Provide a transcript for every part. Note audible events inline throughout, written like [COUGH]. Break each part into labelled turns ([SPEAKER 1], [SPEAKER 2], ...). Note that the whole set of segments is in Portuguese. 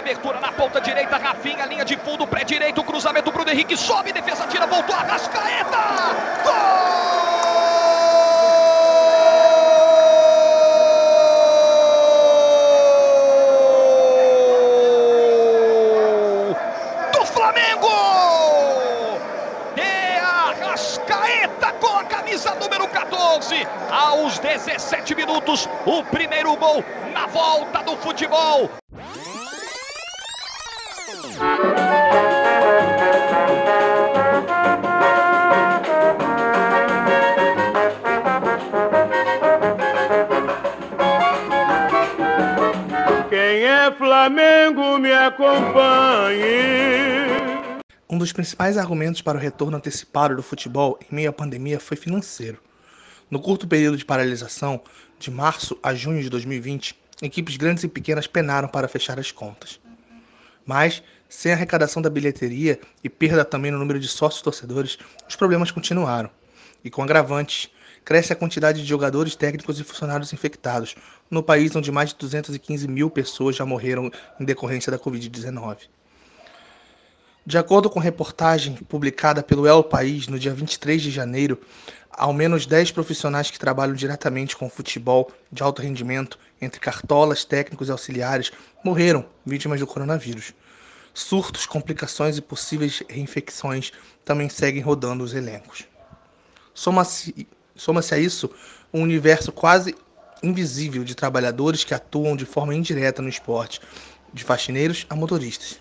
[SPEAKER 1] abertura na ponta direita, Rafinha, linha de fundo, pré direito, cruzamento, Bruno Henrique sobe, defesa tira, voltou, Arrascaeta! Gol! camisa número 14. Aos 17 minutos, o primeiro gol na volta do futebol.
[SPEAKER 2] Acompanhe.
[SPEAKER 3] Um dos principais argumentos para o retorno antecipado do futebol em meio à pandemia foi financeiro. No curto período de paralisação, de março a junho de 2020, equipes grandes e pequenas penaram para fechar as contas. Mas, sem arrecadação da bilheteria e perda também no número de sócios torcedores, os problemas continuaram. E com agravantes, cresce a quantidade de jogadores, técnicos e funcionários infectados, no país onde mais de 215 mil pessoas já morreram em decorrência da Covid-19. De acordo com reportagem publicada pelo El País no dia 23 de janeiro, ao menos 10 profissionais que trabalham diretamente com futebol de alto rendimento, entre cartolas, técnicos e auxiliares, morreram vítimas do coronavírus. Surtos, complicações e possíveis reinfecções também seguem rodando os elencos. Soma-se soma a isso um universo quase invisível de trabalhadores que atuam de forma indireta no esporte, de faxineiros a motoristas.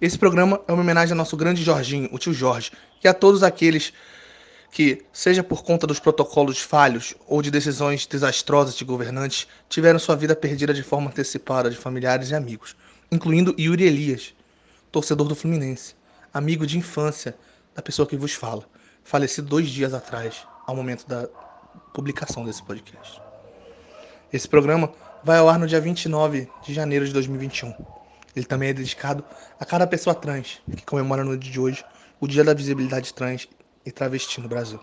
[SPEAKER 3] Esse programa é uma homenagem ao nosso grande Jorginho, o tio Jorge, e a todos aqueles que, seja por conta dos protocolos falhos ou de decisões desastrosas de governantes, tiveram sua vida perdida de forma antecipada de familiares e amigos, incluindo Yuri Elias, torcedor do Fluminense, amigo de infância da pessoa que vos fala, falecido dois dias atrás, ao momento da publicação desse podcast. Esse programa vai ao ar no dia 29 de janeiro de 2021. Ele também é dedicado a cada pessoa trans que comemora no dia de hoje o Dia da Visibilidade Trans e Travesti no Brasil.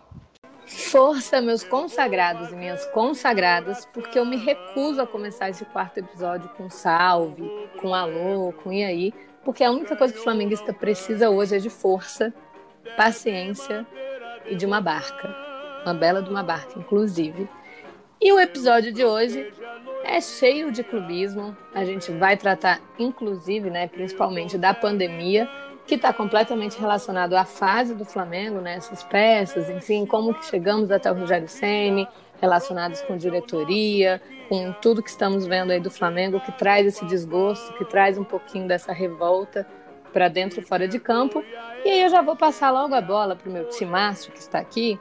[SPEAKER 4] Força, meus consagrados e minhas consagradas, porque eu me recuso a começar esse quarto episódio com salve, com alô, com e aí, porque a única coisa que o flamenguista precisa hoje é de força, paciência e de uma barca. Uma bela de uma barca, inclusive. E o episódio de hoje é cheio de clubismo. A gente vai tratar, inclusive, né, principalmente da pandemia, que está completamente relacionado à fase do Flamengo, né, essas peças, enfim, como que chegamos até o Rogério Ceni, relacionados com diretoria, com tudo que estamos vendo aí do Flamengo, que traz esse desgosto, que traz um pouquinho dessa revolta para dentro e fora de campo. E aí eu já vou passar logo a bola para o meu timaço que está aqui,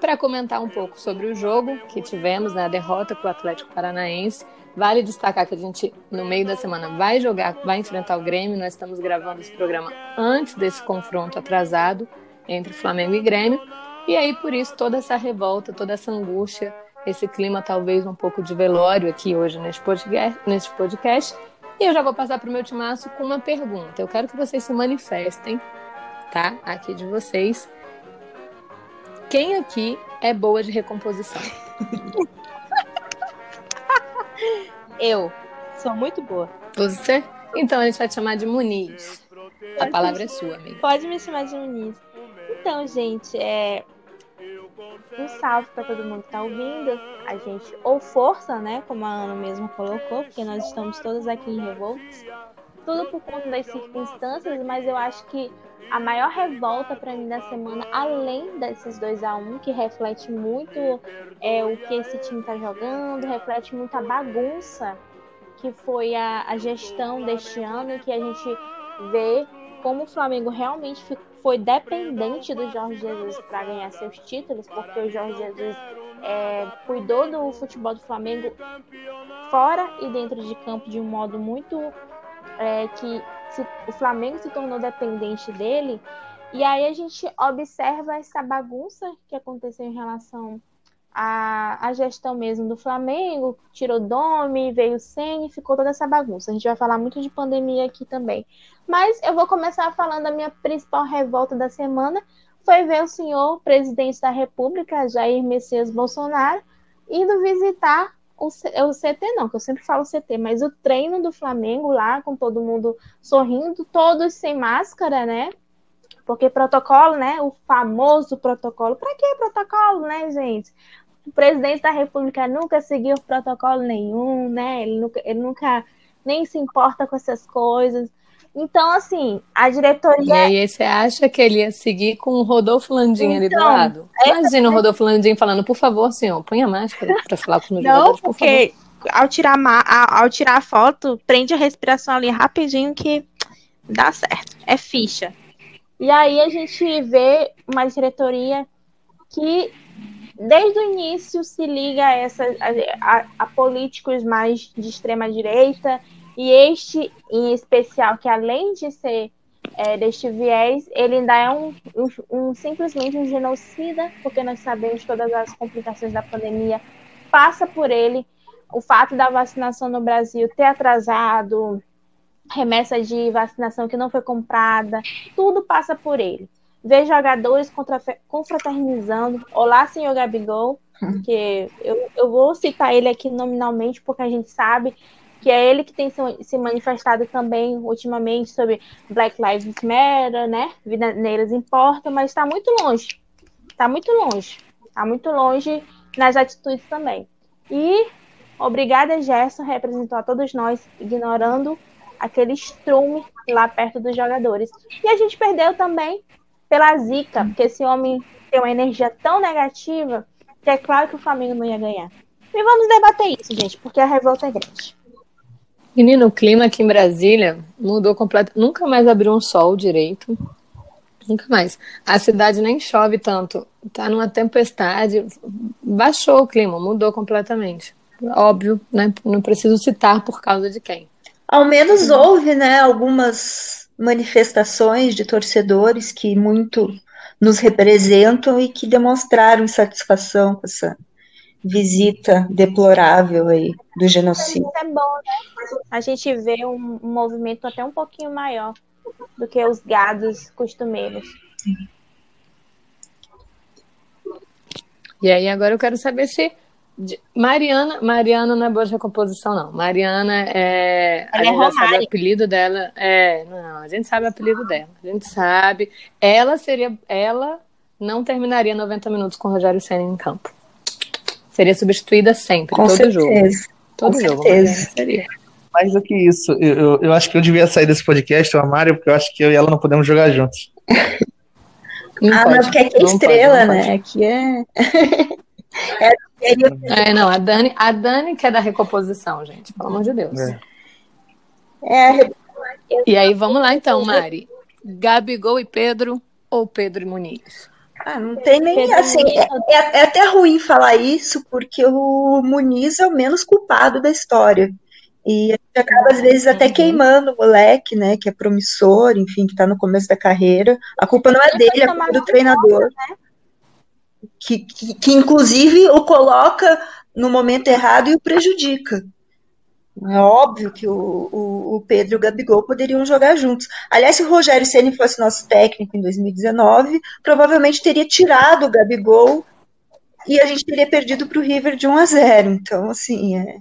[SPEAKER 4] para comentar um pouco sobre o jogo que tivemos, né, a derrota para o Atlético Paranaense. Vale destacar que a gente, no meio da semana, vai jogar, vai enfrentar o Grêmio. Nós estamos gravando esse programa antes desse confronto atrasado entre Flamengo e Grêmio. E aí, por isso, toda essa revolta, toda essa angústia, esse clima talvez um pouco de velório aqui hoje neste podcast. Neste podcast. E eu já vou passar para o meu timaço com uma pergunta. Eu quero que vocês se manifestem, tá? Aqui de vocês quem aqui é boa de recomposição? [LAUGHS]
[SPEAKER 5] Eu sou muito boa.
[SPEAKER 4] Você? Então a gente vai te chamar de Muniz. A palavra é sua, amiga.
[SPEAKER 5] Pode me chamar de Muniz. Então, gente, é um salve para todo mundo que tá ouvindo. A gente, ou força, né? Como a Ana mesmo colocou, porque nós estamos todos aqui em revoltas. Tudo por conta das circunstâncias, mas eu acho que a maior revolta para mim da semana, além desses 2 a 1 um, que reflete muito é, o que esse time está jogando, reflete muito a bagunça que foi a, a gestão deste ano, que a gente vê como o Flamengo realmente foi dependente do Jorge Jesus para ganhar seus títulos, porque o Jorge Jesus é, cuidou do futebol do Flamengo fora e dentro de campo de um modo muito é, que se, o Flamengo se tornou dependente dele. E aí a gente observa essa bagunça que aconteceu em relação à, à gestão mesmo do Flamengo. Tirou Domi, veio Senna, ficou toda essa bagunça. A gente vai falar muito de pandemia aqui também. Mas eu vou começar falando da minha principal revolta da semana. Foi ver o senhor presidente da República, Jair Messias Bolsonaro, indo visitar o, o CT não, que eu sempre falo CT, mas o treino do Flamengo lá, com todo mundo sorrindo, todos sem máscara, né? Porque protocolo, né? O famoso protocolo. Para que protocolo, né, gente? O presidente da República nunca seguiu protocolo nenhum, né? Ele nunca, ele nunca nem se importa com essas coisas. Então, assim, a diretoria.
[SPEAKER 4] E aí, você acha que ele ia seguir com o Rodolfo Landim então, ali do então, lado? Imagina o Rodolfo Landim falando, por favor, senhor, põe a máscara para falar com os Não,
[SPEAKER 5] porque
[SPEAKER 4] por
[SPEAKER 5] ao tirar, a, ao tirar a foto, prende a respiração ali rapidinho que dá certo. É ficha. E aí a gente vê uma diretoria que desde o início se liga a, essa, a, a, a políticos mais de extrema direita e este, em especial, que além de ser é, deste viés, ele ainda é um, um, um, simplesmente um genocida, porque nós sabemos todas as complicações da pandemia passa por ele. O fato da vacinação no Brasil ter atrasado, remessa de vacinação que não foi comprada, tudo passa por ele. Ver jogadores contra, confraternizando. Olá, senhor Gabigol, hum. que eu, eu vou citar ele aqui nominalmente, porque a gente sabe que é ele que tem se manifestado também ultimamente sobre Black Lives Matter, né? Vida negras importa, mas está muito longe. Está muito longe. Está muito longe nas atitudes também. E obrigada, Gerson, representou a todos nós, ignorando aquele estrume lá perto dos jogadores. E a gente perdeu também pela zica, porque esse homem tem uma energia tão negativa que é claro que o Flamengo não ia ganhar. E vamos debater isso, gente, porque a revolta é grande.
[SPEAKER 4] Menino, o clima aqui em Brasília mudou completamente. Nunca mais abriu um sol direito. Nunca mais. A cidade nem chove tanto. Tá numa tempestade. Baixou o clima, mudou completamente. Óbvio, né? Não preciso citar por causa de quem.
[SPEAKER 6] Ao menos houve, né, algumas manifestações de torcedores que muito nos representam e que demonstraram insatisfação com essa visita deplorável aí do genocídio.
[SPEAKER 5] É bom, né? A gente vê um, um movimento até um pouquinho maior do que os gados costumeiros.
[SPEAKER 4] E aí agora eu quero saber se Mariana, Mariana não é boa de recomposição não. Mariana é, a é gente é sabe o apelido dela. É, não, a gente sabe o apelido dela. A gente sabe. Ela seria, ela não terminaria 90 minutos com o Rogério Senna em campo. Seria substituída sempre, Com todo certeza. jogo. Todo Com jogo. Certeza. Seria.
[SPEAKER 3] Mais do que isso, eu, eu, eu, acho que eu devia sair desse podcast, o Amário, porque eu acho que eu e ela não podemos jogar juntos. [LAUGHS]
[SPEAKER 6] Não ah, pode, não, porque aqui é estrela, pode, né? Aqui é. [LAUGHS]
[SPEAKER 4] é... é, não, a Dani, a Dani que é da recomposição, gente, pelo amor de Deus. É.
[SPEAKER 6] é
[SPEAKER 4] e aí, vamos lá então, Mari. Gabigol e Pedro ou Pedro e Muniz?
[SPEAKER 6] Ah, não tem nem assim. É, é, é, até ruim falar isso, porque o Muniz é o menos culpado da história. E a gente acaba, às vezes, até uhum. queimando o moleque, né? Que é promissor, enfim, que está no começo da carreira. A culpa não é dele, a culpa é do treinador. Né? Que, que, que, inclusive, o coloca no momento errado e o prejudica. É óbvio que o, o, o, Pedro e o Gabigol poderiam jogar juntos. Aliás, se o Rogério Ceni fosse nosso técnico em 2019, provavelmente teria tirado o Gabigol e a gente teria perdido para o River de 1 a 0. Então, assim, é.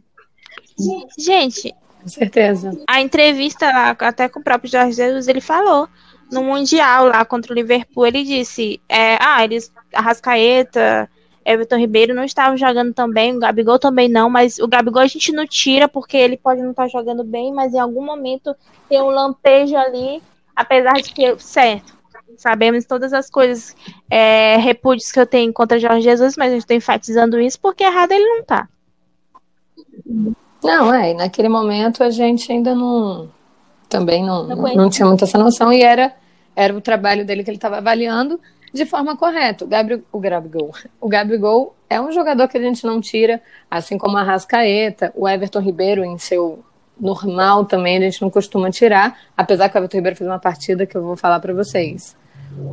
[SPEAKER 5] Gente,
[SPEAKER 4] com certeza.
[SPEAKER 5] A entrevista lá, até com o próprio Jorge Jesus, ele falou no Mundial lá contra o Liverpool, ele disse: é, ah, eles, Arrascaeta, Everton Ribeiro não estava jogando tão bem, o Gabigol também não, mas o Gabigol a gente não tira porque ele pode não estar jogando bem, mas em algum momento tem um lampejo ali, apesar de que, certo, sabemos todas as coisas, é, repúdios que eu tenho contra Jorge Jesus, mas eu estou enfatizando isso porque errado ele não está.
[SPEAKER 4] Não, é, naquele momento a gente ainda não, também não, não, não tinha muita essa noção e era, era o trabalho dele que ele estava avaliando, de forma correta. O, Gabriel, o Gabigol. O Gabigol é um jogador que a gente não tira, assim como a Rascaeta, o Everton Ribeiro em seu normal também a gente não costuma tirar, apesar que o Everton Ribeiro fez uma partida que eu vou falar para vocês.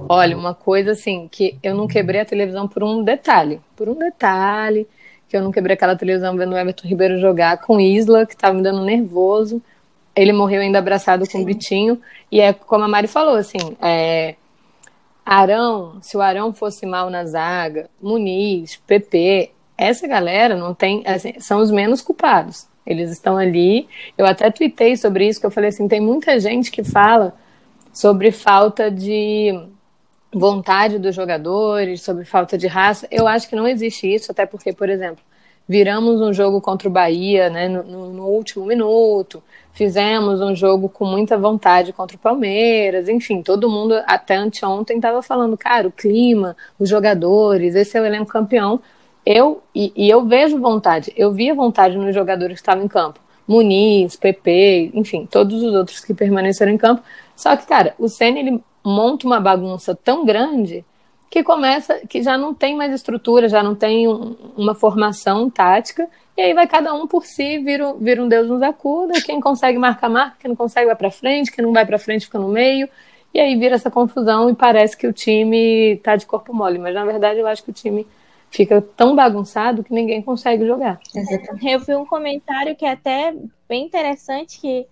[SPEAKER 4] Olha, uma coisa assim, que eu não quebrei a televisão por um detalhe, por um detalhe, que eu não quebrei aquela televisão vendo o Everton Ribeiro jogar com Isla, que estava me dando nervoso. Ele morreu ainda abraçado com o Vitinho, e é como a Mari falou, assim, é, Arão, se o Arão fosse mal na zaga, Muniz, PP, essa galera não tem, assim, são os menos culpados. Eles estão ali. Eu até tuitei sobre isso, que eu falei assim, tem muita gente que fala sobre falta de vontade dos jogadores, sobre falta de raça. Eu acho que não existe isso, até porque, por exemplo, viramos um jogo contra o Bahia né, no, no, último minuto, fizemos um jogo com muita vontade contra o Palmeiras, enfim, todo mundo até anteontem estava falando, cara, o clima, os jogadores, esse é o elenco campeão. Eu e, e eu vejo vontade, eu via vontade nos jogadores que estavam em campo. Muniz, PP, enfim, todos os outros que permaneceram em campo. Só que, cara, o Senna ele monta uma bagunça tão grande que começa, que já não tem mais estrutura, já não tem um, uma formação tática, e aí vai cada um por si, vira, vira um Deus nos acuda, quem consegue marcar, marca, quem não consegue vai para frente, quem não vai para frente fica no meio, e aí vira essa confusão e parece que o time tá de corpo mole, mas na verdade eu acho que o time fica tão bagunçado que ninguém consegue jogar.
[SPEAKER 5] Eu vi um comentário que é até bem interessante que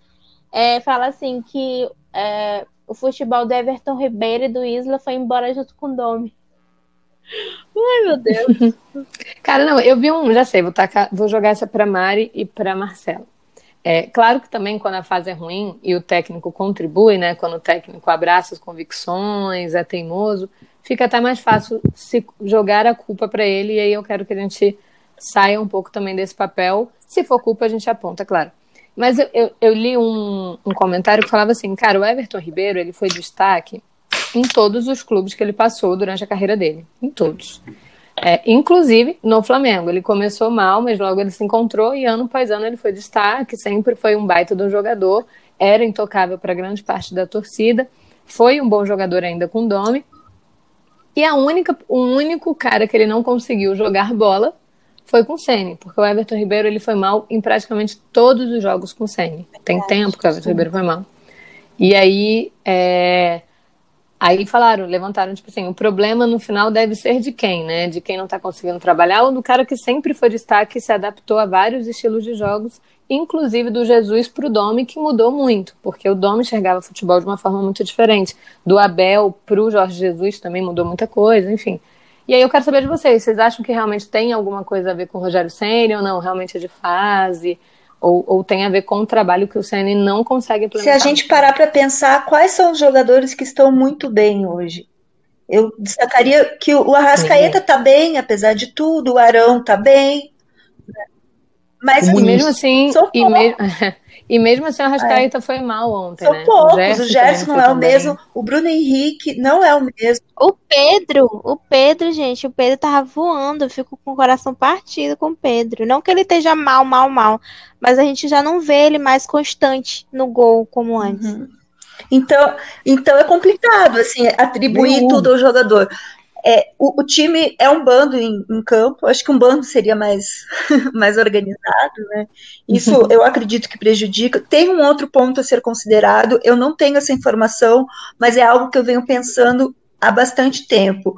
[SPEAKER 5] é, fala assim que é, o futebol do Everton Ribeiro e do Isla foi embora junto com o Domi. Ai, meu Deus. [LAUGHS]
[SPEAKER 4] Cara, não, eu vi um, já sei, vou, tacar, vou jogar essa para Mari e para Marcelo. É, claro que também quando a fase é ruim e o técnico contribui, né? Quando o técnico abraça as convicções, é teimoso, fica até mais fácil se jogar a culpa para ele. E aí eu quero que a gente saia um pouco também desse papel. Se for culpa, a gente aponta, claro. Mas eu, eu, eu li um, um, comentário que falava assim, cara, o Everton Ribeiro ele foi destaque em todos os clubes que ele passou durante a carreira dele, em todos. É, inclusive no Flamengo. Ele começou mal, mas logo ele se encontrou e ano após ano ele foi destaque, sempre foi um baita do jogador, era intocável para grande parte da torcida, foi um bom jogador ainda com Domi. E a única, o único cara que ele não conseguiu jogar bola foi com o Ceni, porque o Everton Ribeiro ele foi mal em praticamente todos os jogos com o Ceni. Tem tempo que o Everton Ribeiro foi mal. E aí, é... aí falaram, levantaram tipo assim, o problema no final deve ser de quem, né? De quem não está conseguindo trabalhar ou do cara que sempre foi destaque e se adaptou a vários estilos de jogos, inclusive do Jesus para o Domi, que mudou muito, porque o Domi enxergava futebol de uma forma muito diferente. Do Abel para o Jorge Jesus também mudou muita coisa, enfim. E aí eu quero saber de vocês, vocês acham que realmente tem alguma coisa a ver com o Rogério Senna ou não? Realmente é de fase? Ou, ou tem a ver com o trabalho que o Senna não consegue implementar?
[SPEAKER 6] Se a gente parar para pensar, quais são os jogadores que estão muito bem hoje? Eu destacaria que o Arrascaeta está bem, apesar de tudo, o Arão está bem.
[SPEAKER 4] Mas mesmo assim, e mesmo, [LAUGHS] E mesmo assim, o Arrascaeta é. foi mal ontem,
[SPEAKER 6] São
[SPEAKER 4] né?
[SPEAKER 6] poucos, o Gerson, o Gerson não é o mesmo, o Bruno Henrique não é o mesmo.
[SPEAKER 5] O Pedro, o Pedro, gente, o Pedro tava voando, eu fico com o coração partido com o Pedro. Não que ele esteja mal, mal, mal, mas a gente já não vê ele mais constante no gol como antes. Uhum.
[SPEAKER 6] Então, então é complicado, assim, atribuir tudo ao jogador. É, o, o, time é um bando em, em, campo, acho que um bando seria mais, [LAUGHS] mais organizado, né? Isso uhum. eu acredito que prejudica. Tem um outro ponto a ser considerado, eu não tenho essa informação, mas é algo que eu venho pensando há bastante tempo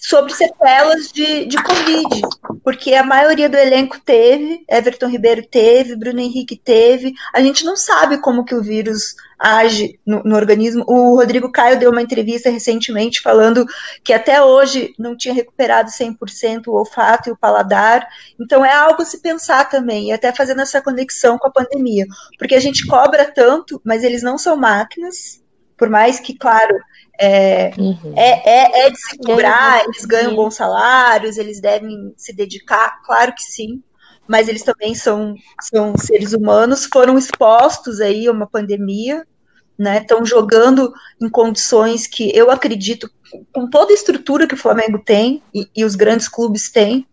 [SPEAKER 6] sobre sequelas de, de Covid, porque a maioria do elenco teve, Everton Ribeiro teve, Bruno Henrique teve, a gente não sabe como que o vírus age no, no, organismo. O Rodrigo Caio deu uma entrevista recentemente falando que até hoje não tinha recuperado 100% o olfato e o paladar, então é algo a se pensar também, e até fazendo essa conexão com a pandemia, porque a gente cobra tanto, mas eles não são máquinas, por mais que, claro, é, uhum. é, é, é, de se cobrar, eles ganham bons salários, eles devem se dedicar, claro que sim, mas eles também são, são seres humanos, foram expostos aí a uma pandemia, né? Estão jogando em condições que eu acredito, com toda a estrutura que o Flamengo tem e, e os grandes clubes têm,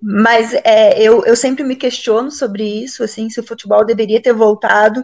[SPEAKER 6] mas é, eu, eu sempre me questiono sobre isso, assim, se o futebol deveria ter voltado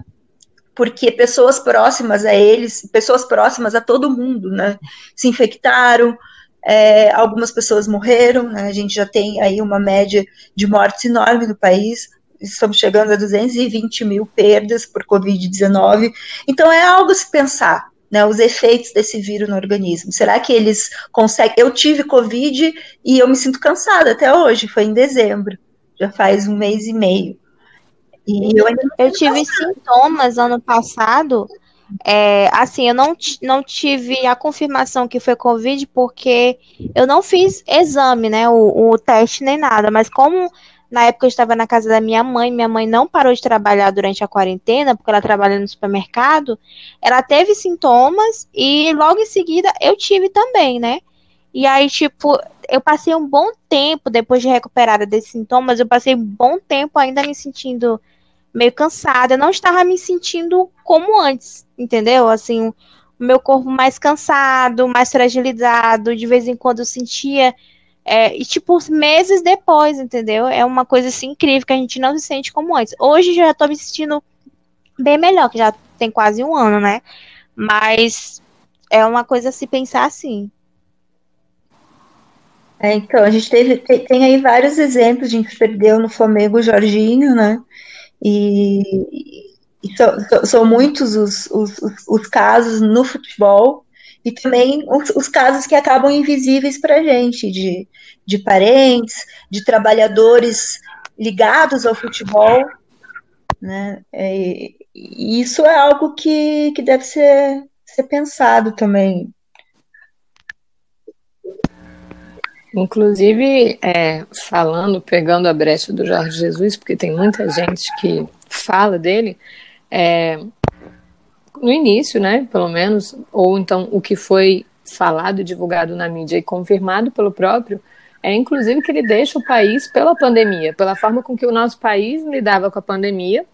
[SPEAKER 6] porque pessoas próximas a eles, pessoas próximas a todo mundo, né, se infectaram, é, algumas pessoas morreram, né, a gente já tem aí uma média de mortes enorme no país, estamos chegando a 220 mil perdas por Covid-19, então é algo a se pensar, né, os efeitos desse vírus no organismo. Será que eles conseguem? Eu tive Covid e eu me sinto cansada até hoje, foi em dezembro, já faz um mês e meio.
[SPEAKER 5] E eu, eu tive sintomas ano passado, É, assim, eu não, não tive a confirmação que foi Covid porque eu não fiz exame, né? O, o teste nem nada. Mas como na época eu estava na casa da minha mãe, minha mãe não parou de trabalhar durante a quarentena, porque ela trabalha no supermercado, ela teve sintomas e logo em seguida eu tive também, né? E aí, tipo, eu passei um bom tempo depois de recuperada desses sintomas, eu passei um bom tempo ainda me sentindo meio cansada, eu não estava me sentindo como antes, entendeu? Assim, o meu corpo mais cansado, mais fragilizado, de vez em quando eu sentia é, e, tipo, meses depois, entendeu? É uma coisa assim incrível que a gente não se sente como antes. Hoje já tô me sentindo bem melhor, que já tem quase um ano, né? Mas é uma coisa se pensar assim.
[SPEAKER 6] É, então, a gente teve, tem, tem, aí vários exemplos, a gente perdeu no Flamengo o Jorginho, né? E, e são, muitos os, os, os, casos no futebol e também os, os casos que acabam invisíveis para a gente, de, de parentes, de trabalhadores ligados ao futebol, né? É, e isso é algo que, que deve ser, ser pensado também.
[SPEAKER 4] Inclusive, é, falando, pegando a brecha do Jorge Jesus, porque tem muita gente que fala dele, é, no início, né, pelo menos, ou então o que foi falado e divulgado na mídia e confirmado pelo próprio, é inclusive que ele deixa o país pela pandemia, pela forma com que o nosso país lidava com a pandemia,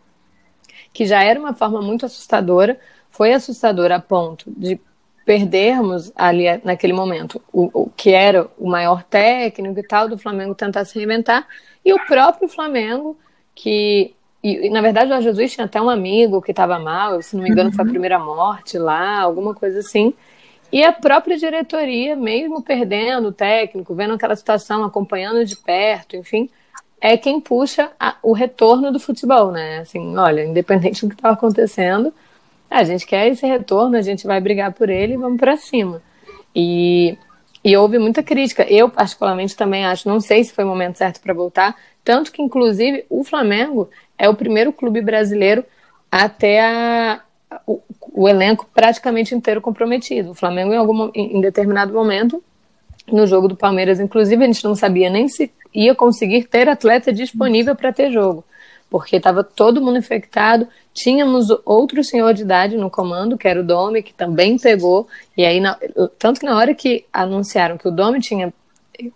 [SPEAKER 4] que já era uma forma muito assustadora, foi assustadora a ponto de perdermos ali naquele momento o, o, que era o maior técnico e tal do Flamengo tentar se reinventar e o próprio Flamengo que e, e na verdade o Jorge Jesus tinha até um amigo que estava mal, se não me engano uhum. foi a uhum. primeira morte lá, alguma coisa assim. E a própria diretoria, mesmo perdendo o técnico, vendo aquela situação, acompanhando de perto, enfim, é quem puxa a, o retorno do futebol, né? Assim, olha, independente do que estava acontecendo, a gente quer esse retorno, a gente vai brigar por ele e vamos para cima. E, e houve muita crítica. Eu, particularmente, também acho, não sei se foi o momento certo para voltar, tanto que, inclusive, o Flamengo é o primeiro clube brasileiro a ter a, o, o, elenco praticamente inteiro comprometido. O Flamengo, em, algum, em determinado momento, no jogo do Palmeiras, inclusive, a gente não sabia nem se ia conseguir ter atleta disponível para ter jogo porque estava todo mundo infectado. Tínhamos outro senhor de idade no comando, que era o Domi, que também pegou. E aí, na, tanto que na hora que anunciaram que o Domi tinha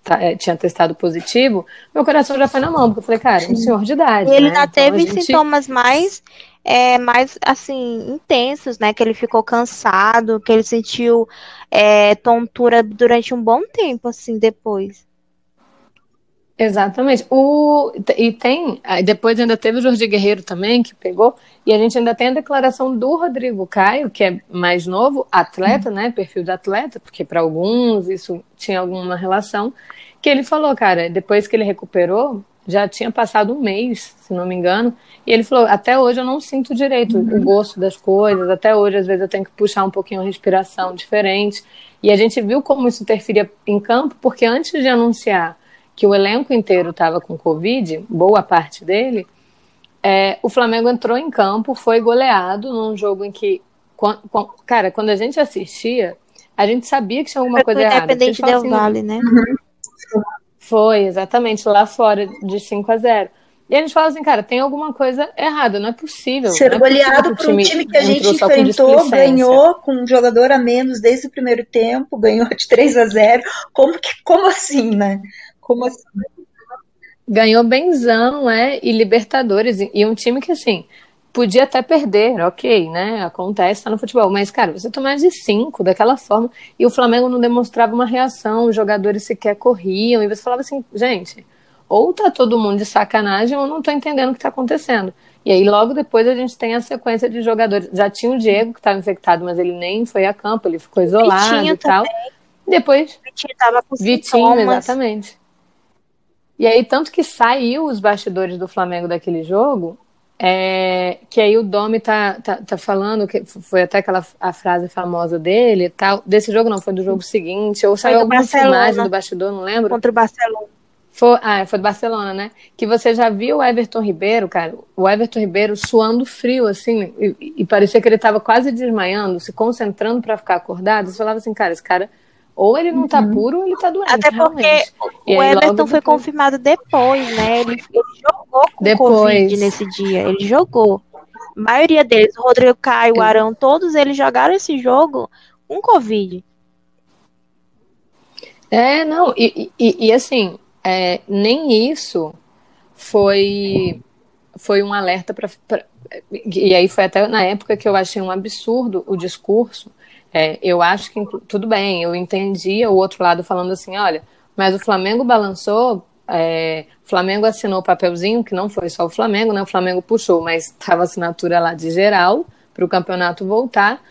[SPEAKER 4] tá, é, tinha testado positivo, meu coração já foi na mão, porque eu falei, cara, um senhor de idade.
[SPEAKER 5] E ele
[SPEAKER 4] né?
[SPEAKER 5] já então, teve gente... sintomas mais, é, mais assim, intensos, né? Que ele ficou cansado, que ele sentiu é, tontura durante um bom tempo, assim, depois.
[SPEAKER 4] Exatamente. O, e tem, depois ainda teve o Jorge Guerreiro também, que pegou, e a gente ainda tem a declaração do Rodrigo Caio, que é mais novo, atleta, né, perfil de atleta, porque para alguns isso tinha alguma relação, que ele falou, cara, depois que ele recuperou, já tinha passado um mês, se não me engano, e ele falou, até hoje eu não sinto direito o gosto das coisas, até hoje às vezes eu tenho que puxar um pouquinho a respiração diferente, e a gente viu como isso interferia em campo, porque antes de anunciar que o elenco inteiro estava com Covid, boa parte dele, é, o Flamengo entrou em campo, foi goleado num jogo em que, cara, quando a gente assistia, a gente sabia que tinha alguma coisa errada.
[SPEAKER 5] Independente do assim, Vale, né?
[SPEAKER 4] Foi, exatamente, lá fora de 5 a 0. E a gente fala assim, cara, tem alguma coisa errada, não é possível.
[SPEAKER 6] Ser
[SPEAKER 4] é
[SPEAKER 6] goleado por um time que a gente enfrentou, ganhou com um jogador a menos desde o primeiro tempo, ganhou de 3 a 0. Como, que, como assim, né? Como assim?
[SPEAKER 4] Ganhou benzão, é, e Libertadores, e um time que, assim, podia até perder, ok, né? Acontece, tá no futebol. Mas, cara, você tomar de cinco daquela forma, e o Flamengo não demonstrava uma reação, os jogadores sequer corriam, e você falava assim, gente, ou tá todo mundo de sacanagem, ou não tô entendendo o que tá acontecendo. E aí, logo depois, a gente tem a sequência de jogadores. Já tinha o Diego, que estava infectado, mas ele nem foi a campo, ele ficou isolado e tal. Também. Depois.
[SPEAKER 5] Vitinho tava com
[SPEAKER 4] Vitinho, sintomas. exatamente. E aí, tanto que saiu os bastidores do Flamengo daquele jogo, é, que aí o Domi tá, tá, tá, falando, que foi até aquela a frase famosa dele tal. Desse jogo não, foi do jogo seguinte, ou saiu alguma filmagem do bastidor, não lembro.
[SPEAKER 5] Contra o Barcelona.
[SPEAKER 4] Foi, ah, foi do Barcelona, né? Que você já viu o Everton Ribeiro, cara, o Everton Ribeiro suando frio, assim, e, e parecia que ele estava quase desmaiando, se concentrando para ficar acordado. Você falava assim, cara, esse cara, ou ele não tá uhum. puro, ou ele tá doente.
[SPEAKER 5] Até porque
[SPEAKER 4] realmente.
[SPEAKER 5] o Everton foi confirmado depois, né? Ele, ele jogou com depois. Covid nesse dia, ele jogou. A maioria deles, o Rodrigo Caio, o Arão, todos eles jogaram esse jogo com Covid.
[SPEAKER 4] É, não, e, e, e assim, é, nem isso foi foi um alerta para e aí foi até na época que eu achei um absurdo o discurso é, eu acho que tudo bem eu entendia o outro lado falando assim olha mas o Flamengo balançou é, o Flamengo assinou o papelzinho que não foi só o Flamengo né o Flamengo puxou mas estava assinatura lá de geral para o campeonato voltar.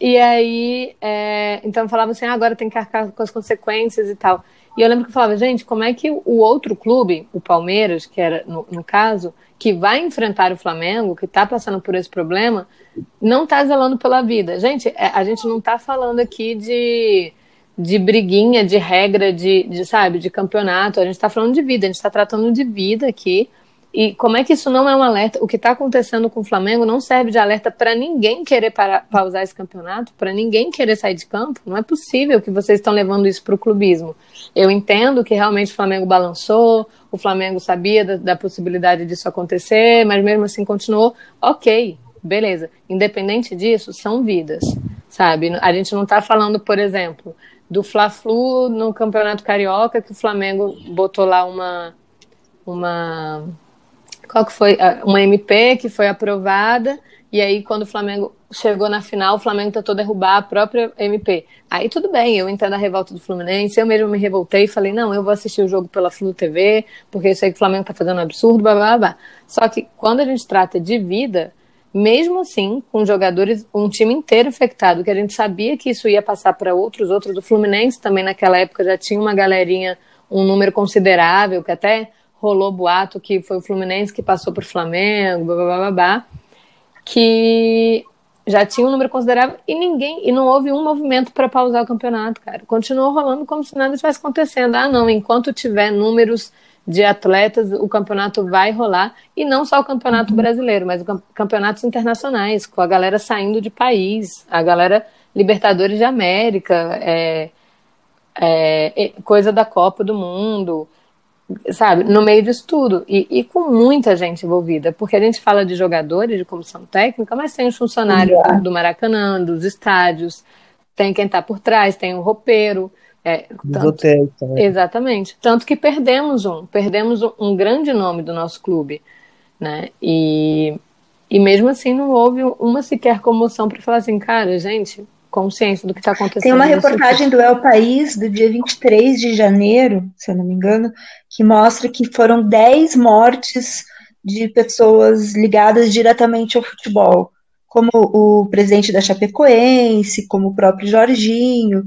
[SPEAKER 4] E aí é, então falava assim ah, agora tem que arcar com as consequências e tal e eu lembro que eu falava, gente, como é que o outro clube, o Palmeiras, que era no, no caso, que vai enfrentar o Flamengo, que está passando por esse problema, não está zelando pela vida. Gente, é, a gente não está falando aqui de, de briguinha, de regra, de, de, sabe, de campeonato. A gente está falando de vida, a gente está tratando de vida aqui. E como é que isso não é um alerta? O que está acontecendo com o Flamengo não serve de alerta para ninguém querer parar, pausar esse campeonato, para ninguém querer sair de campo. Não é possível que vocês estão levando isso para o clubismo. Eu entendo que realmente o Flamengo balançou, o Flamengo sabia da, da possibilidade disso acontecer, mas mesmo assim continuou. Ok, beleza. Independente disso, são vidas, sabe? A gente não está falando, por exemplo, do Fla-Flu no Campeonato Carioca, que o Flamengo botou lá uma. uma qual que foi? Ah, uma MP que foi aprovada, e aí quando o Flamengo chegou na final, o Flamengo tentou derrubar a própria MP. Aí tudo bem, eu entendo a revolta do Fluminense, eu mesmo me revoltei e falei, não, eu vou assistir o jogo pela Flu TV, porque isso aí que o Flamengo tá fazendo um absurdo, blá, blá, blá. Só que quando a gente trata de vida, mesmo assim, com jogadores, um time inteiro infectado, que a gente sabia que isso ia passar para outros, outros do Fluminense também naquela época já tinha uma galerinha, um número considerável, que até rolou boato que foi o Fluminense que passou por Flamengo, blá, blá, blá, blá, que já tinha um número considerável e ninguém, e não houve um movimento para pausar o campeonato, cara. Continuou rolando como se nada estivesse acontecendo. Ah, não, enquanto tiver números de atletas, o campeonato vai rolar, e não só o campeonato brasileiro, mas campeonatos internacionais, com a galera saindo de país, a galera Libertadores de América, é, é, coisa da Copa do Mundo sabe, no meio disso tudo. E, e, com muita gente envolvida, porque a gente fala de jogadores, de comissão técnica, mas tem os funcionários do, do Maracanã, dos estádios, tem quem está por trás, tem o roupeiro. É, tanto, hotéis também. Exatamente. Tanto que perdemos um, perdemos um, um, grande nome do nosso clube. Né? E, e mesmo assim não houve uma sequer comoção para falar assim, cara, gente, consciência do que está acontecendo.
[SPEAKER 6] Tem uma reportagem do El País, do dia 23 de janeiro, se eu não me engano, que mostra que foram 10 mortes de pessoas ligadas diretamente ao futebol, como o presidente da Chapecoense, como o próprio Jorginho.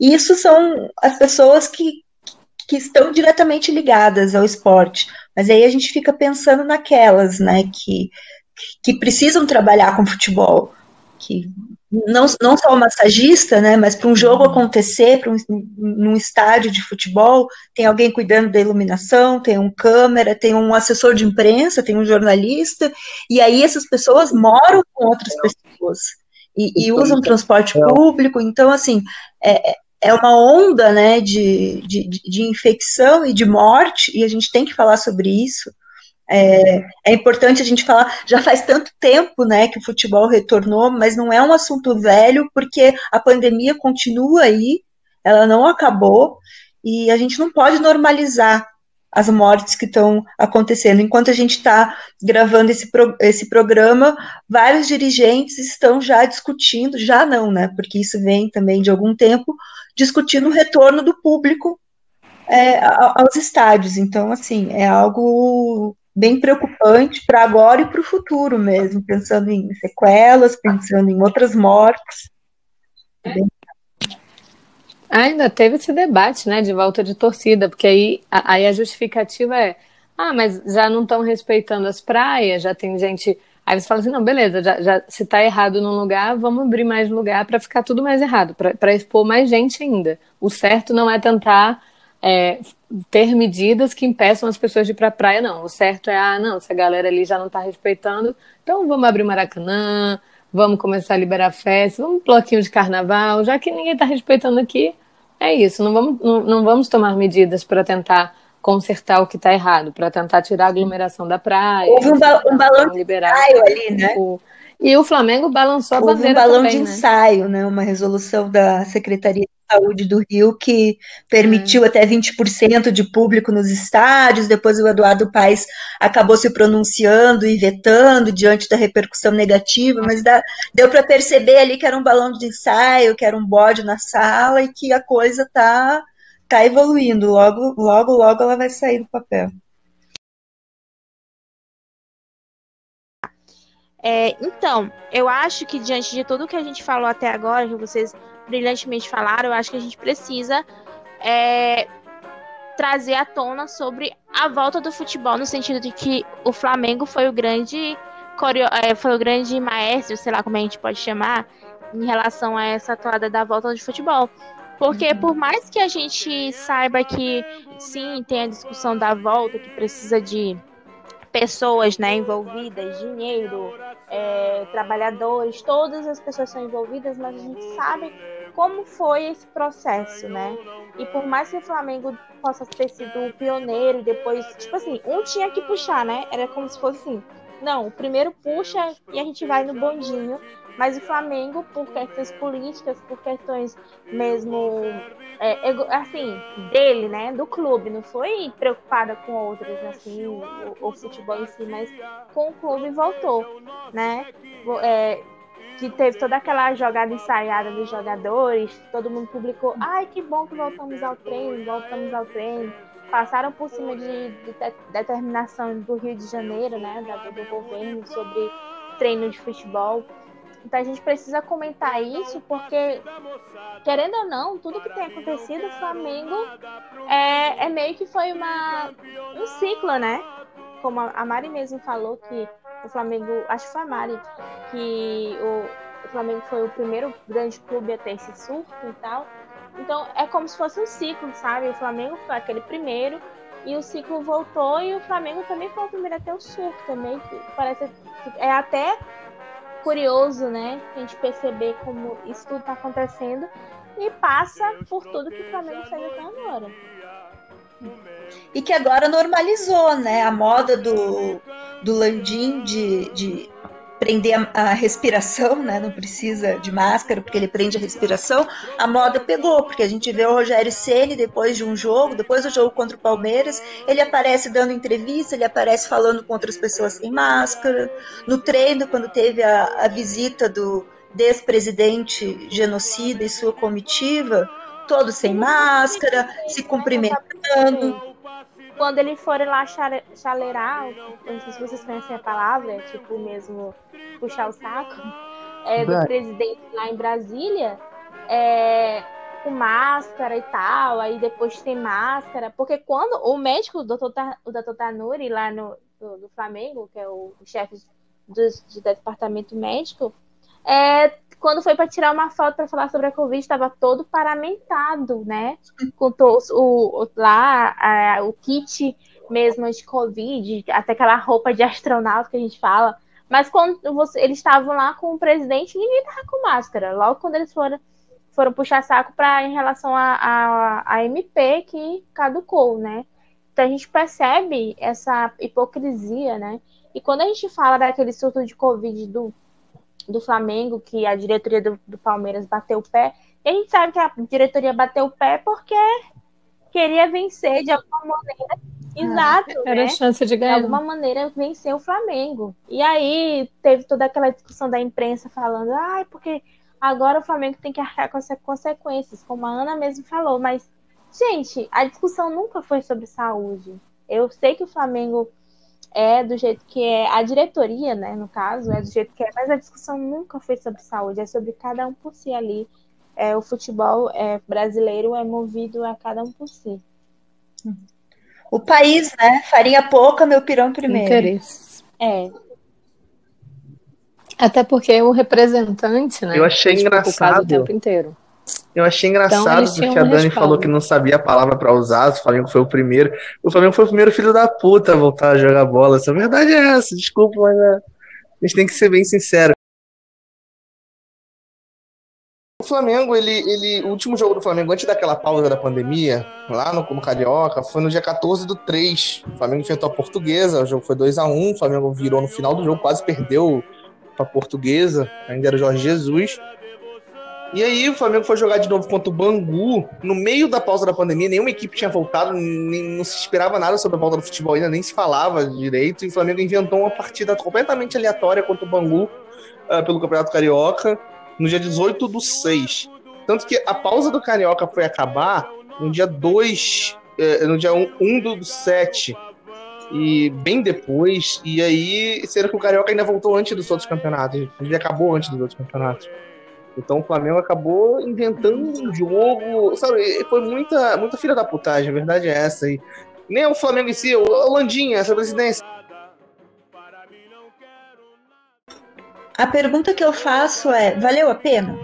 [SPEAKER 6] Isso são as pessoas que, que estão diretamente ligadas ao esporte. Mas aí a gente fica pensando naquelas, né, que, que precisam trabalhar com futebol, que não, não só o massagista, né, mas para um jogo acontecer, para um, num estádio de futebol, tem alguém cuidando da iluminação, tem um câmera, tem um assessor de imprensa, tem um jornalista, e aí essas pessoas moram com outras pessoas e, e usam transporte público, então, assim, é, é uma onda, né, de, de, de infecção e de morte, e a gente tem que falar sobre isso, é, é, importante a gente falar, já faz tanto tempo né, que o futebol retornou, mas não é um assunto velho, porque a pandemia continua aí, ela não acabou, e a gente não pode normalizar as mortes que estão acontecendo. Enquanto a gente está gravando esse, pro, esse programa, vários dirigentes estão já discutindo, já não, né? Porque isso vem também de algum tempo, discutindo o retorno do público é, aos estádios. Então, assim, é algo bem preocupante para agora e para o futuro mesmo, pensando em sequelas, pensando em outras mortes.
[SPEAKER 4] Ainda teve esse debate, né, de volta de torcida, porque aí, aí a justificativa é, ah, mas já não estão respeitando as praias, já tem gente. Aí você fala assim, não, beleza, já, já se está errado num lugar, vamos abrir mais lugar para ficar tudo mais errado, para expor mais gente ainda. O certo não é tentar é, ter medidas que impeçam as pessoas de ir para a praia, não. O certo é, ah, não, se a galera ali já não está respeitando, então vamos abrir Maracanã, vamos começar a liberar festa, vamos um bloquinho de carnaval, já que ninguém está respeitando aqui, é isso, não vamos, não, não vamos tomar medidas para tentar consertar o que está errado, para tentar tirar a aglomeração da praia.
[SPEAKER 6] Houve um, ba um balão de ensaio ali, né?
[SPEAKER 4] O, e o Flamengo balançou
[SPEAKER 6] Houve
[SPEAKER 4] a bandeira
[SPEAKER 6] um balão
[SPEAKER 4] também,
[SPEAKER 6] de
[SPEAKER 4] né?
[SPEAKER 6] ensaio, né? Uma resolução da Secretaria Saúde do Rio que permitiu até 20% de público nos estádios. Depois o Eduardo Paes acabou se pronunciando e vetando diante da repercussão negativa, mas dá- deu para perceber ali que era um balão de ensaio, que era um bode na sala e que a coisa tá tá evoluindo. Logo, logo, logo ela vai sair do papel.
[SPEAKER 5] É, então, eu acho que diante de tudo que a gente falou até agora, que vocês brilhantemente falaram, eu acho que a gente precisa é, trazer à tona sobre a volta do futebol, no sentido de que o Flamengo foi o grande é, foi o grande maestro, sei lá como a gente pode chamar, em relação a essa toada da volta do futebol. Porque por mais que a gente saiba que sim, tem a discussão da volta, que precisa de pessoas né, envolvidas, dinheiro, é, trabalhadores, todas as pessoas são envolvidas, mas a gente sabe como foi esse processo, né? E por mais que o Flamengo possa ter sido o pioneiro e depois, tipo assim, um tinha que puxar, né? Era como se fosse assim, não, o primeiro puxa e a gente vai no bondinho, mas o Flamengo, por questões políticas, por questões mesmo, é, assim, dele, né, do clube, não foi preocupada com outros, assim, o, o futebol em si, mas com o clube voltou, né? É, que teve toda aquela jogada ensaiada dos jogadores, todo mundo publicou, ai que bom que voltamos ao treino, voltamos ao treino. Passaram por cima de, de de- determinação do Rio de Janeiro, né, da- do governo sobre treino de futebol. Então a gente precisa comentar isso porque, querendo ou não, tudo que tem acontecido, o Flamengo é, é meio que foi uma, um ciclo, né? Como a Mari mesmo falou que o Flamengo, acho que foi a Mari, que o, o Flamengo foi o primeiro grande clube a ter esse surto e tal. Então é como se fosse um ciclo, sabe? O Flamengo foi aquele primeiro e o ciclo voltou e o Flamengo também foi o primeiro a ter o surto também. Parece é até curioso, né? A gente perceber como isso tudo tá acontecendo e passa por tudo que o Flamengo fez até agora.
[SPEAKER 6] E que agora normalizou, né? A moda do, do Landim de, de prender a, a respiração, né? Não precisa de máscara, porque ele prende a respiração. A moda pegou, porque a gente vê o Rogério Ceni depois de um jogo, depois do jogo contra o Palmeiras, ele aparece dando entrevista, ele aparece falando com outras pessoas sem máscara. No treino, quando teve a, a visita do ex-presidente genocida e sua comitiva, todos sem máscara, se cumprimentando.
[SPEAKER 5] Quando eles forem lá chale- chaleirar, não sei se vocês conhecem a palavra, é tipo mesmo puxar o saco, é, do presidente lá em Brasília, é, com máscara e tal, aí depois tem máscara, porque quando o médico, o doutor, o doutor Tanuri, lá no, do, do Flamengo, que é o chefe do, de departamento médico, é, quando foi para tirar uma foto para falar sobre a Covid, estava todo paramentado, né? Com o, o- lá a- o kit mesmo de Covid, até aquela roupa de astronauta que a gente fala. Mas quando você- eles estavam lá com o presidente, ninguém tava com máscara. Logo quando eles foram, foram puxar saco para em relação a, a, a MP que caducou, né? Então a gente percebe essa hipocrisia, né? E quando a gente fala daquele surto de Covid do do Flamengo, que a diretoria do, do Palmeiras bateu o pé. E a gente sabe que a diretoria bateu o pé porque queria vencer de alguma maneira. Exato,
[SPEAKER 4] Era
[SPEAKER 5] né?
[SPEAKER 4] a chance de
[SPEAKER 5] De
[SPEAKER 4] ganhar.
[SPEAKER 5] alguma maneira vencer o Flamengo. E aí teve toda aquela discussão da imprensa falando, ai, porque agora o Flamengo tem que arcar com as consequências, como a Ana mesmo falou. Mas, gente, a discussão nunca foi sobre saúde. Eu sei que o Flamengo é do jeito que é, a diretoria, né, no caso, é do jeito que é, mas a discussão nunca foi sobre saúde, é sobre cada um por si ali. É, o futebol é, brasileiro é movido a cada um por si.
[SPEAKER 6] O país, né? Farinha pouca, meu pirão primeiro.
[SPEAKER 4] Interesses.
[SPEAKER 5] É,
[SPEAKER 4] Até porque o representante, né?
[SPEAKER 7] Eu achei engraçado.
[SPEAKER 4] o tempo inteiro.
[SPEAKER 3] Eu achei engraçado então, porque a Dani falou que não sabia a palavra para usar, o Flamengo foi o primeiro. O Flamengo foi o primeiro filho da puta a voltar a jogar bola. Essa verdade é essa, desculpa, mas é... a gente tem que ser bem sincero. O Flamengo, ele, ele, o último jogo do Flamengo antes daquela pausa da pandemia, lá no, no Carioca, foi no dia 14 do 3. O Flamengo enfrentou a Portuguesa, o jogo foi 2 a 1 o Flamengo virou no final do jogo, quase perdeu para a Portuguesa, ainda era o Jorge Jesus. E aí o Flamengo foi jogar de novo contra o Bangu, no meio da pausa da pandemia, nenhuma equipe tinha voltado, nem, não se esperava nada sobre a volta do futebol ainda, nem se falava direito, e o Flamengo inventou uma partida completamente aleatória contra o Bangu uh, pelo Campeonato Carioca, no dia 18 do 6. Tanto que a pausa do Carioca foi acabar no dia 2, eh, no dia 1, 1 do 7, e bem depois, e aí, será que o Carioca ainda voltou antes dos outros campeonatos, ele acabou antes dos outros campeonatos. Então o Flamengo acabou inventando um jogo, sabe? Foi muita, muita filha da putagem, a verdade é essa. E nem o Flamengo em si, o Landinha, essa presidência.
[SPEAKER 6] A pergunta que eu faço é: valeu a pena?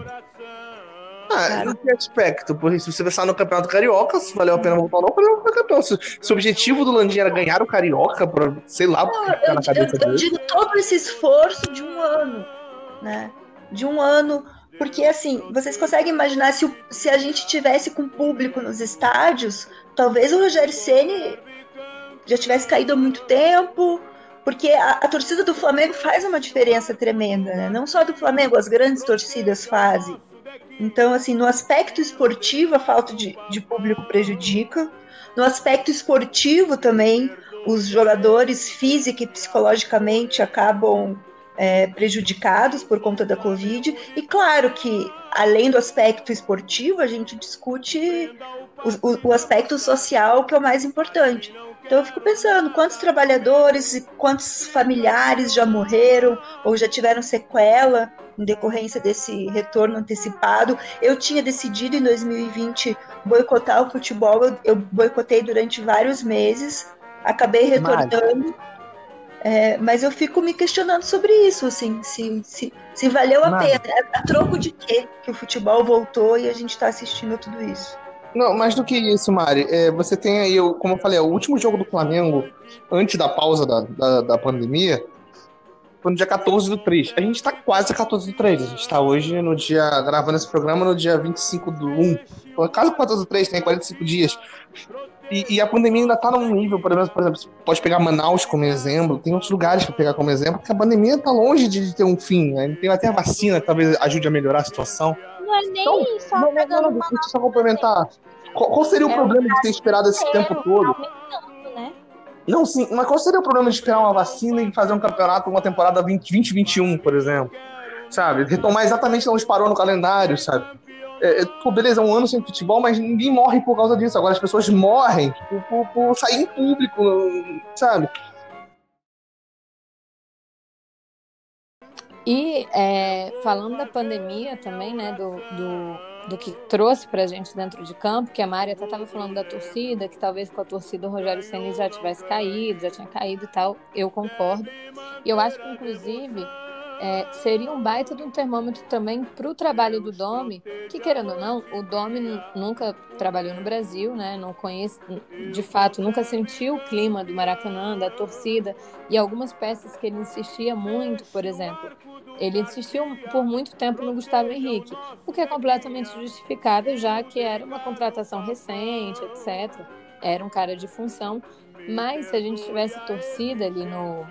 [SPEAKER 3] Ah, no que aspecto? Por isso, se você pensar no Campeonato Carioca, se valeu a pena voltar ou não, valeu a campeão. Se, se o objetivo do Landinha era ganhar o Carioca, pra, sei lá,
[SPEAKER 6] não, eu, eu. Eu digo todo esse esforço de um ano, né? De um ano porque, assim, vocês conseguem imaginar se, se a gente tivesse com público nos estádios, talvez o Rogério Ceni já tivesse caído há muito tempo, porque a, a, torcida do Flamengo faz uma diferença tremenda, né? Não só do Flamengo, as grandes torcidas fazem. Então, assim, no aspecto esportivo, a falta de, de público prejudica. No aspecto esportivo também, os jogadores física e psicologicamente acabam é, prejudicados por conta da Covid. E claro que, além do aspecto esportivo, a gente discute o, o, o aspecto social, que é o mais importante. Então eu fico pensando quantos trabalhadores e quantos familiares já morreram ou já tiveram sequela em decorrência desse retorno antecipado. Eu tinha decidido em 2020 boicotar o futebol, eu, boicotei durante vários meses, acabei retornando. Mari é, mas eu fico me questionando sobre isso, assim, se, se, se valeu a pena. A, a troco de quê que o futebol voltou e a gente está assistindo tudo isso?
[SPEAKER 3] Não, mais do que isso, Mari, é, você tem aí, como eu falei, o último jogo do Flamengo, antes da pausa da, da, da pandemia, foi no dia 14 do 3. A gente está quase 14 do 3. A gente está hoje no dia, gravando esse programa no dia 25 do 1. Quase 14 do 3, tem 45 dias. E, e, a pandemia ainda está num nível, por exemplo, por exemplo, pode pegar Manaus como exemplo, tem outros lugares para pegar como exemplo, porque a pandemia está longe de ter um fim. Né? Tem até a vacina que talvez ajude a melhorar a situação.
[SPEAKER 5] Não é nem então, só não, pegando não, não,
[SPEAKER 3] eu só complementar. Qual, qual, seria o é problema de ter esperado esse tempo todo? Né? Não, sim, mas qual seria o problema de esperar uma vacina e fazer um campeonato, uma temporada 2021, por exemplo? Sabe? Retomar exatamente onde parou no calendário, sabe? É, pô, beleza, é um ano sem futebol, mas ninguém morre por causa disso. Agora as pessoas morrem por, por, por sair em público, sabe?
[SPEAKER 4] E é, falando da pandemia também, né, do, do, do que trouxe pra gente dentro de campo, que a Mari até estava falando da torcida, que talvez com a torcida o Rogério Senna já tivesse caído, já tinha caído e tal, eu concordo. E eu acho que, inclusive, é, seria um baita de um termômetro também para o trabalho do Domi, que querendo ou não, o Domi nunca trabalhou no Brasil, né? Não conhece, de fato, nunca sentiu o clima do Maracanã, da torcida e algumas peças que ele insistia muito, por exemplo. Ele insistiu por muito tempo no Gustavo Henrique, o que é completamente justificável, já que era uma contratação recente, etc. Era um cara de função, mas se a gente tivesse torcida ali no,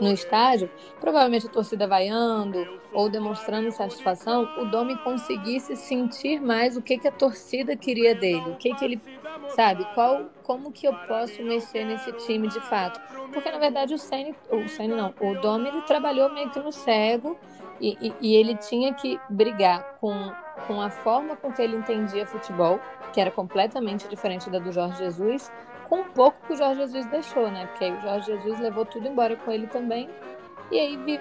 [SPEAKER 4] no estádio, provavelmente a torcida vaiando ou demonstrando insatisfação, o Domi conseguisse sentir mais o que, que a torcida queria dele, o que, que ele, sabe, qual, como que eu posso mexer nesse time de fato. Porque, na verdade, o Senna, o Senna não, o Domi, ele trabalhou meio que no cego e, e, e ele tinha que brigar com, com a forma com que ele entendia futebol, que era completamente diferente da do Jorge Jesus, com um pouco que o Jorge Jesus deixou, né? Porque aí o Jorge Jesus levou tudo embora com ele também. E aí vi,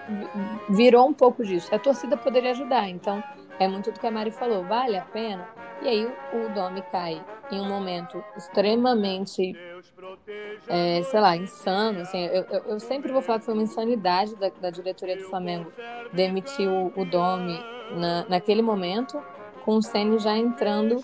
[SPEAKER 4] virou um pouco disso. A torcida poderia ajudar. Então, é muito do que a Mari falou. Vale a pena? E aí o, Domi cai em um momento extremamente, é, sei lá, insano. Assim, eu, eu, eu, sempre vou falar que foi uma insanidade da, da diretoria do Flamengo demitir o, o Domi na, naquele momento com o Ceni já entrando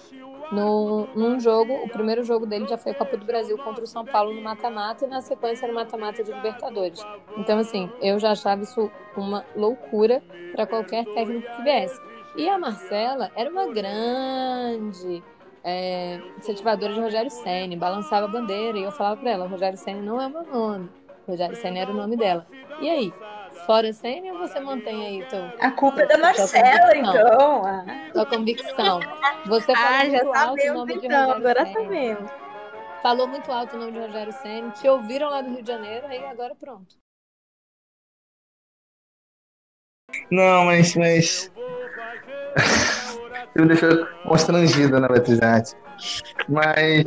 [SPEAKER 4] no, num jogo. O primeiro jogo dele já foi a Copa do Brasil contra o São Paulo no mata-mata e na sequência no mata-mata de Libertadores. Então, assim, eu já achava isso uma loucura para qualquer técnico que viesse. E a Marcela era uma grande é, incentivadora de Rogério Senni, balançava a bandeira e eu falava para ela: Rogério Senni não é meu nome. Rogério Senni era o nome dela. E aí? Fora Senni ou você mantém aí teu,
[SPEAKER 6] A culpa é da Marcela, então. Ah.
[SPEAKER 4] sua convicção? Você falou
[SPEAKER 5] Ah, já
[SPEAKER 4] muito alto o nome de
[SPEAKER 5] então,
[SPEAKER 4] Rogério
[SPEAKER 5] agora
[SPEAKER 4] Ceni.
[SPEAKER 5] sabemos.
[SPEAKER 4] Falou muito alto o nome de Rogério Senni, te ouviram lá do Rio de Janeiro, aí agora pronto.
[SPEAKER 3] Não, mas. mas... [LAUGHS] Você me deixou constrangida na Beatriz Mas.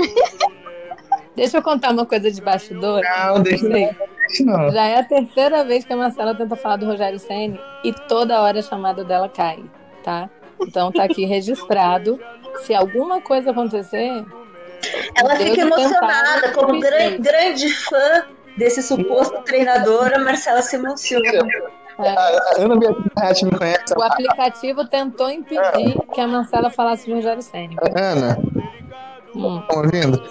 [SPEAKER 4] Deixa eu contar uma coisa de bastidor.
[SPEAKER 3] Não, deixa
[SPEAKER 4] Sei.
[SPEAKER 3] Não.
[SPEAKER 4] Já é a terceira vez que a Marcela tenta falar do Rogério Senni e toda hora a chamada dela cai, tá? Então tá aqui registrado. Se alguma coisa acontecer,
[SPEAKER 6] Ela fica emocionada, como
[SPEAKER 4] perfeito.
[SPEAKER 6] gran- grande fã desse suposto treinador, a Marcela se emociona.
[SPEAKER 4] é,
[SPEAKER 3] A Ana Beatriz me conhece.
[SPEAKER 4] o aplicativo tentou impedir que a Marcela falasse de Rogério Senni.
[SPEAKER 3] Ana,
[SPEAKER 4] Hum.
[SPEAKER 3] estão ouvindo?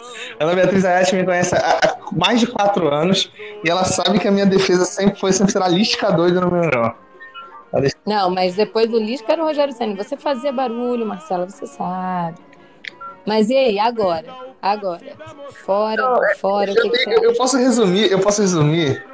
[SPEAKER 3] A Ana Beatriz Ayati me conhece há, mais de quatro anos e ela sabe que a minha defesa sempre foi sempre será lisca doida no meu não.
[SPEAKER 4] Não, mas depois do Lisca era o Rogério Senni. Você fazia barulho, Marcela, você sabe. Mas e aí, agora? Agora. Fora, fora, o que, que você
[SPEAKER 3] Eu, eu posso resumir, eu posso resumir.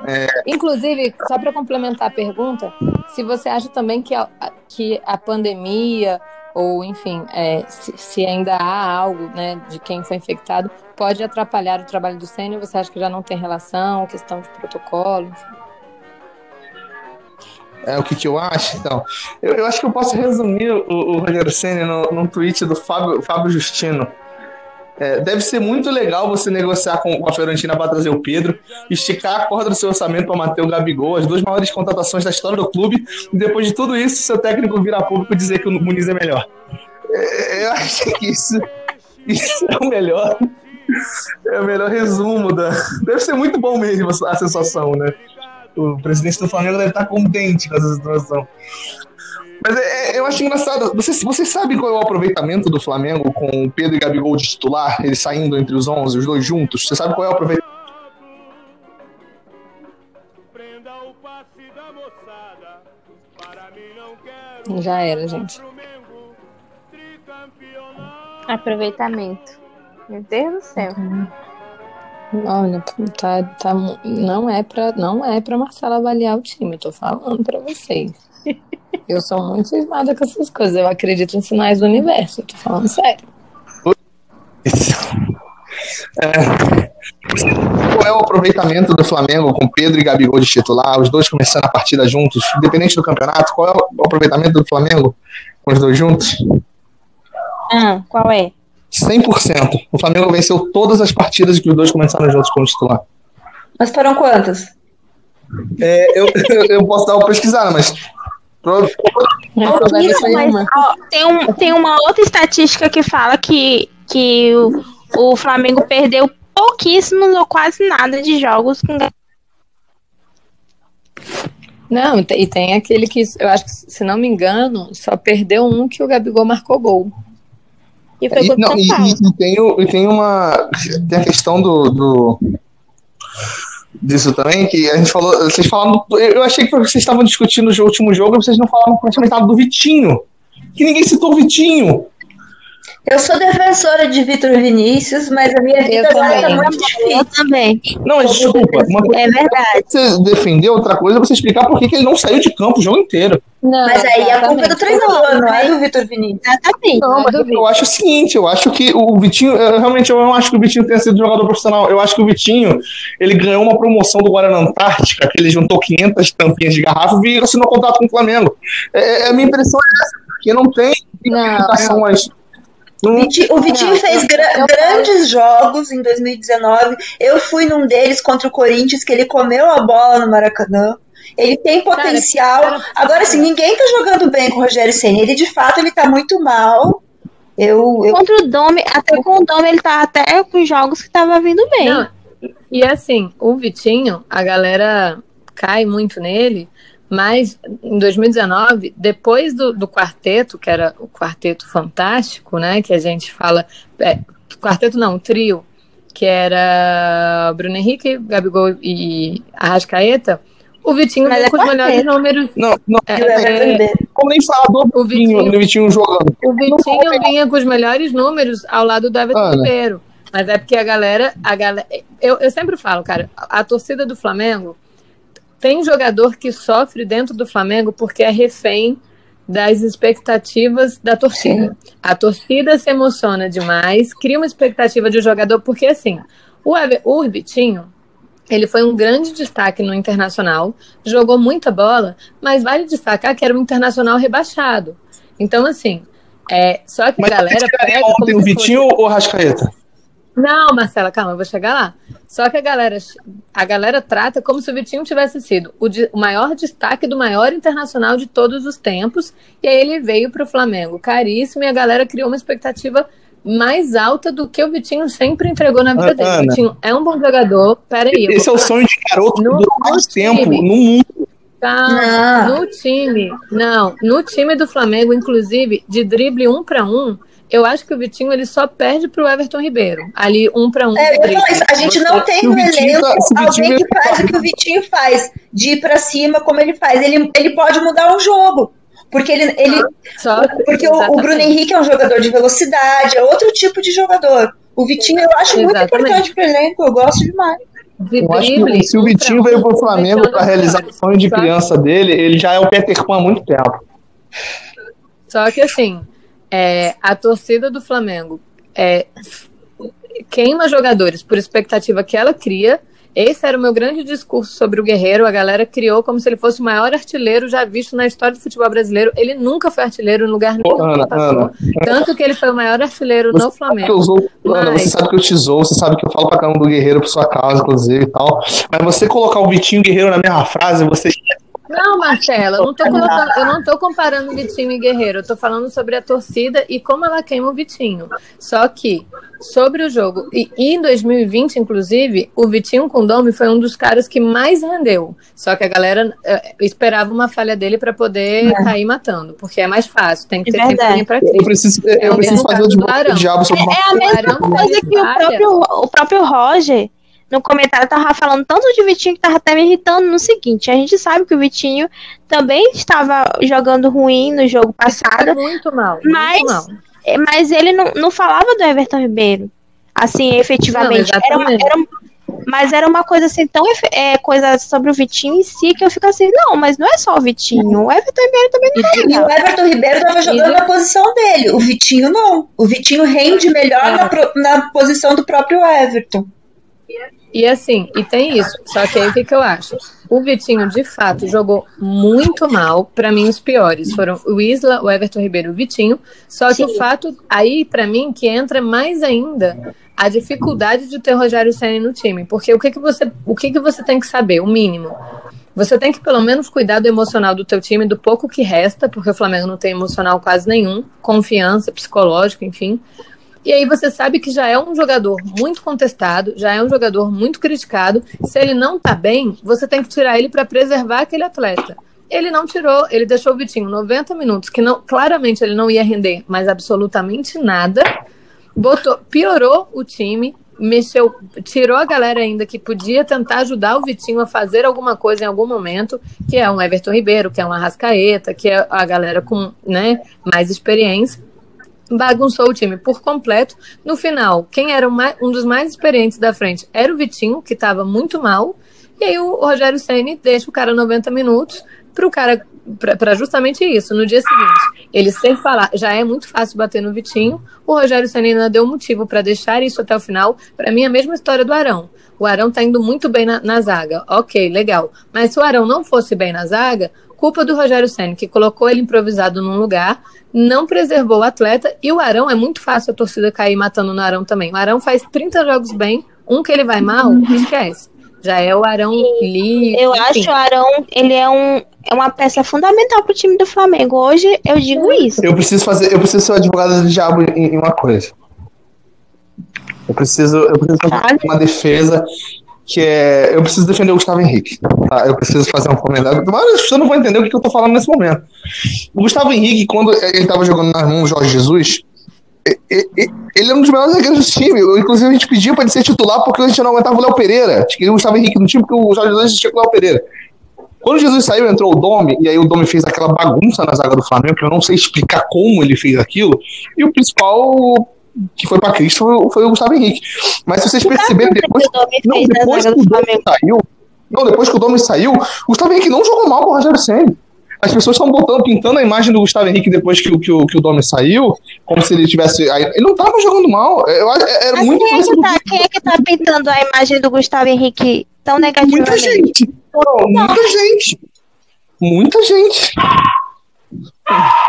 [SPEAKER 4] Inclusive, só para complementar a pergunta, se você acha também que a, que a pandemia, ou enfim, é, se, se ainda há algo né, de quem foi infectado, pode atrapalhar o trabalho do sênior, você acha que já não tem relação, questão de protocolo, enfim.
[SPEAKER 3] É o que, que eu acho, então. Eu, eu acho que eu posso resumir o, o Rogério Senna no, num tweet do Fábio, Fábio Justino. É, deve ser muito legal você negociar com, a Fiorentina para trazer o Pedro, esticar a corda do seu orçamento para manter o Gabigol, as duas maiores contratações da história do clube, e depois de tudo isso, seu técnico virar público e dizer que o Muniz é melhor. É, eu acho que isso, isso é o melhor. É o melhor resumo da. Deve ser muito bom mesmo a sensação, né? o presidente do Flamengo deve estar contente com essa situação. Mas é, é, eu acho engraçado. Você, você sabe qual é o aproveitamento do Flamengo com o Pedro e Gabigol de titular, eles saindo entre os 11, os dois juntos? Você sabe qual é o aproveitamento?
[SPEAKER 4] Já era, gente.
[SPEAKER 5] Aproveitamento. Meu Deus do céu.
[SPEAKER 4] Olha, tá, tá, não é para não é para Marcela avaliar o time, eu tô falando para vocês. Eu sou muito cismada com essas coisas, eu acredito em sinais do universo, eu tô falando sério.
[SPEAKER 3] É, qual é o aproveitamento do Flamengo com Pedro e Gabigol de titular, os dois começando a partida juntos, independente do campeonato? Qual é o aproveitamento do Flamengo com os dois juntos?
[SPEAKER 5] Ah, qual é?
[SPEAKER 3] 100%. O Flamengo venceu todas as partidas que os dois começaram juntos como titular.
[SPEAKER 6] Mas foram quantas?
[SPEAKER 3] É, eu, eu, [LAUGHS] eu, posso dar uma pesquisada, mas.
[SPEAKER 5] Isso, mas ó, tem, um, tem uma outra estatística que fala que, que o, o Flamengo perdeu pouquíssimos ou quase nada de jogos com
[SPEAKER 4] Não, e tem aquele que, eu acho que, se não me engano, só perdeu um que o Gabigol marcou gol.
[SPEAKER 5] E foi
[SPEAKER 3] e, não, e, e, tem, e tem uma. Tem a questão do, do. Disso também, que a gente falou. Vocês falaram. Eu achei que vocês estavam discutindo o último jogo e vocês não falaram praticamente nada do Vitinho. Que ninguém citou o Vitinho.
[SPEAKER 6] Eu sou defensora de Vitor Vinícius, mas a minha vida tá muito difícil.
[SPEAKER 5] Eu também.
[SPEAKER 3] Não, mas desculpa. Uma
[SPEAKER 5] coisa é verdade.
[SPEAKER 3] Você defender outra coisa é você explicar por que ele não saiu de campo o jogo inteiro.
[SPEAKER 6] Não, mas aí a culpa é do treinador, não é do Vitor Vinícius.
[SPEAKER 5] Exatamente.
[SPEAKER 3] Não, mas eu acho o seguinte, eu acho que o Vitinho, eu, realmente eu não acho que o Vitinho tenha sido jogador profissional. Eu acho que o Vitinho, ele ganhou uma promoção do Guarana Antártica, que ele juntou 500 tampinhas de garrafa e assinou contrato com o Flamengo. É, a minha impressão é essa, porque não tem explicações.
[SPEAKER 6] O Vitinho, o Vitinho não, fez gra grandes jogos em 2019. Eu fui num deles contra o Corinthians, que ele comeu a bola no Maracanã. Ele tem potencial. Cara, Agora, assim, ninguém tá jogando bem com o Rogério Senna. Ele, de fato, ele tá muito mal. Eu, eu...
[SPEAKER 5] Contra o Dome, até com o Dome, ele tá até com jogos que tava vindo bem. Não,
[SPEAKER 4] e assim, o Vitinho, a galera cai muito nele, Mas em 2019, depois do, do quarteto, que era o quarteto fantástico, né? Que a gente fala. É, quarteto não, trio, que era Bruno Henrique, Gabigol e Arrascaeta. O Vitinho
[SPEAKER 5] Mas
[SPEAKER 4] veio
[SPEAKER 5] é
[SPEAKER 4] com os melhores números.
[SPEAKER 7] Não, não,
[SPEAKER 4] É,
[SPEAKER 7] é, como nem falar do
[SPEAKER 4] O
[SPEAKER 7] Vitinho,
[SPEAKER 4] Vitinho-
[SPEAKER 7] do Vitinho jogando.
[SPEAKER 4] O Vitinho vinha com os melhores números ao lado do Everton
[SPEAKER 7] Ana.
[SPEAKER 4] Ribeiro. Mas é porque a galera. A galera eu, eu sempre falo, cara, a torcida do Flamengo tem jogador que sofre dentro do Flamengo porque é refém das expectativas da torcida. A torcida se emociona demais, cria uma expectativa de um jogador, porque assim, o, o Vitinho, ele foi um grande destaque no Internacional, jogou muita bola, mas vale destacar que era um Internacional rebaixado. Então, assim, é, só que a
[SPEAKER 7] Mas
[SPEAKER 4] galera
[SPEAKER 7] você
[SPEAKER 4] pega.
[SPEAKER 7] ontem o Vitinho ou o Rascaeta?
[SPEAKER 4] Não, Marcela, calma, eu vou chegar lá. Só que a galera, a galera trata como se o Vitinho tivesse sido o, di- o maior destaque do maior internacional de todos os tempos. E aí ele veio para o Flamengo caríssimo e a galera criou uma expectativa mais alta do que o Vitinho sempre entregou na vida dele. O
[SPEAKER 7] Ana.
[SPEAKER 4] Vitinho é um bom jogador. Peraí, eu
[SPEAKER 7] Esse é o sonho de garoto
[SPEAKER 4] No- no
[SPEAKER 7] mais tempo
[SPEAKER 4] time.
[SPEAKER 7] no mundo.
[SPEAKER 4] Calma.
[SPEAKER 6] Não.
[SPEAKER 4] No time, não, no time do Flamengo, inclusive, de drible um para um, eu acho que o Vitinho ele só perde pro Everton Ribeiro. Ali, um para um.
[SPEAKER 6] É, isso. A gente não tem no elenco
[SPEAKER 7] tá-
[SPEAKER 6] alguém que faz o que o Vitinho faz, de ir pra cima como ele faz. Ele, ele pode mudar um jogo. Porque ele, ele
[SPEAKER 4] Só,
[SPEAKER 6] porque o. Bruno Henrique é um jogador de velocidade, é outro tipo de jogador. O Vitinho eu acho muito
[SPEAKER 4] Exatamente.
[SPEAKER 6] importante pro elenco, eu gosto demais.
[SPEAKER 4] De
[SPEAKER 7] Eu acho que se o
[SPEAKER 4] um
[SPEAKER 7] Vitinho veio pro Flamengo para realizar o sonho de criança dele, ele já é o Peter Pan há muito tempo.
[SPEAKER 4] Só que assim, é, a torcida do Flamengo é, queima jogadores por expectativa que ela cria. Esse era o meu grande discurso sobre o Guerreiro. A galera criou como se ele fosse o maior artilheiro já visto na história do futebol brasileiro. Ele nunca foi artilheiro em lugar nenhum.
[SPEAKER 7] Ana,
[SPEAKER 4] que passou.
[SPEAKER 7] Ana.
[SPEAKER 4] Tanto que ele foi o maior artilheiro no
[SPEAKER 7] que eu
[SPEAKER 4] Flamengo.
[SPEAKER 7] usou, Ana,
[SPEAKER 4] Mas-
[SPEAKER 7] você sabe que eu te zoo, você sabe que eu falo pra caramba do Guerreiro por sua causa, inclusive e tal. Mas você colocar o Vitinho Guerreiro na mesma frase, você.
[SPEAKER 4] Não, Marcela, eu não tô colocando, eu não tô comparando Vitinho e Guerreiro, eu tô falando sobre a torcida e como ela queima o Vitinho. Só que sobre o jogo, e, e em 2020, inclusive, o Vitinho com Domi foi um dos caras que mais rendeu. Só que a galera eh, esperava uma falha dele pra poder cair matando, porque é mais fácil, tem que
[SPEAKER 5] É
[SPEAKER 4] ter sempre alguém pra
[SPEAKER 7] Eu
[SPEAKER 4] crise.
[SPEAKER 7] preciso,
[SPEAKER 4] É
[SPEAKER 7] eu
[SPEAKER 4] o
[SPEAKER 7] preciso fazer o diabo sobre uma
[SPEAKER 5] É a mesma coisa que o próprio, o próprio Roger, no comentário, tava falando tanto de Vitinho que tava até me irritando no seguinte: a gente sabe que o Vitinho também estava jogando ruim no jogo passado,
[SPEAKER 4] Muito mal, muito
[SPEAKER 5] Mas-
[SPEAKER 4] mal.
[SPEAKER 5] é, mas ele não, não falava do Everton Ribeiro. Assim, efetivamente.
[SPEAKER 4] Não,
[SPEAKER 5] era uma, era um- mas era uma coisa assim, tão é, coisa sobre o Vitinho em si, que eu fico assim, não, mas não é só o Vitinho. O Everton Ribeiro também não é
[SPEAKER 6] E o. Everton Ribeiro estava jogando na posição dele, o Vitinho não. O Vitinho rende melhor
[SPEAKER 4] É.
[SPEAKER 6] na, na posição do próprio Everton.
[SPEAKER 4] E assim, e tem isso. Só que aí o que, que eu acho? O Vitinho, de fato, jogou muito mal. Pra mim, os piores foram o Isla, o Everton Ribeiro e o Vitinho. Só que o fato, aí, pra mim, que entra mais ainda a dificuldade de ter Rogério Senna no time. Porque o que, que você. O que, que você tem que saber? O mínimo. Você tem que pelo menos cuidar do emocional do teu time, do pouco que resta, porque o Flamengo não tem emocional quase nenhum, confiança, psicológico, enfim. E aí você sabe que já é um jogador muito contestado, já é um jogador muito criticado. Se ele não tá bem, você tem que tirar ele para preservar aquele atleta. Ele não tirou, ele deixou o Vitinho 90 minutos, que não, claramente ele não ia render mais absolutamente nada. Botou, piorou o time, mexeu, tirou a galera ainda que podia tentar ajudar o Vitinho a fazer alguma coisa em algum momento, que é um Everton Ribeiro, que é um Arrascaeta, que é a galera com né, mais experiência bagunçou o time por completo. No final, quem era um dos mais experientes da frente era o Vitinho, que estava muito mal. E aí o Rogério Ceni deixa o cara 90 minutos para o cara para justamente isso. No dia seguinte, ele sem falar, já é muito fácil bater no Vitinho. O Rogério Ceni ainda deu motivo para deixar isso até o final. Para mim, a mesma história do Arão. O Arão tá indo muito bem na, na zaga. Ok, legal. Mas se o Arão não fosse bem na zaga, culpa do Rogério Senna, que colocou ele improvisado num lugar, não preservou o atleta. E o Arão é muito fácil a torcida cair matando no Arão também. O Arão faz 30 jogos bem, um que ele vai mal, esquece. Já é o Arão livre.
[SPEAKER 5] Eu
[SPEAKER 4] enfim.
[SPEAKER 5] acho o Arão, ele é, um, é uma peça fundamental pro time do Flamengo. Hoje eu digo isso.
[SPEAKER 7] Eu preciso fazer, eu preciso ser o advogado do diabo em, em uma coisa. Eu preciso, eu preciso fazer uma defesa
[SPEAKER 3] que é. Eu preciso defender o Gustavo Henrique. Tá? Eu preciso fazer um comentário. Várias pessoas não vão entender o que eu tô falando nesse momento. O Gustavo Henrique, quando ele tava jogando nas mãos do Jorge Jesus, ele é um dos melhores zagueiros do time. Inclusive, a gente pediu para ele ser titular porque a gente não aguentava o Léo Pereira. A gente o Gustavo Henrique no time porque o Jorge Jesus tinha com o Léo Pereira. Quando Jesus saiu, entrou o Domi, e aí o Domi fez aquela bagunça na zaga do Flamengo, que eu não sei explicar como ele fez aquilo. E o principal que foi para Cristo foi, foi, o Gustavo Henrique. Mas se vocês perceberem, depois, não, depois que o Domi saiu, não, depois que o Domi saiu, o Gustavo Henrique não jogou mal com o Rogério Senna. As pessoas estão botando, pintando a imagem do Gustavo Henrique depois que, que, que o Domi saiu, como se ele tivesse. Ele não estava jogando mal. Eu, era Mas muito
[SPEAKER 5] quem é, que tá, quem é que tá pintando a imagem do Gustavo Henrique tão negativamente?
[SPEAKER 3] Muita gente. muita gente. Muita gente.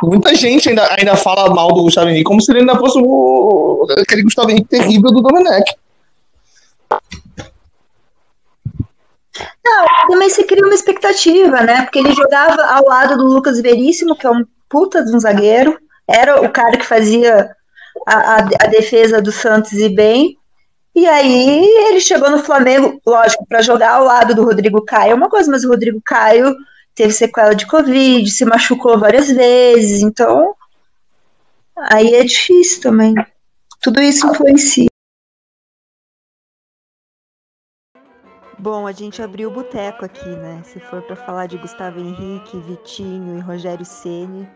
[SPEAKER 3] Muita gente ainda, ainda fala mal do Gustavo Henrique como se ele ainda fosse o, aquele Gustavo Henrique terrível do Domenech.
[SPEAKER 6] Não, também se cria uma expectativa, né? Porque ele jogava ao lado do Lucas Veríssimo, que é um puta de um zagueiro. Era o cara que fazia a, a, a defesa do Santos e bem. E aí ele chegou no Flamengo, lógico, para jogar ao lado do Rodrigo Caio é uma coisa, mas o Rodrigo Caio teve sequela de Covid, se machucou várias vezes, então aí é difícil também. Tudo isso influencia.
[SPEAKER 8] Bom, a gente abriu o boteco aqui, né? Se for para falar de Gustavo Henrique, Vitinho e Rogério Ceni,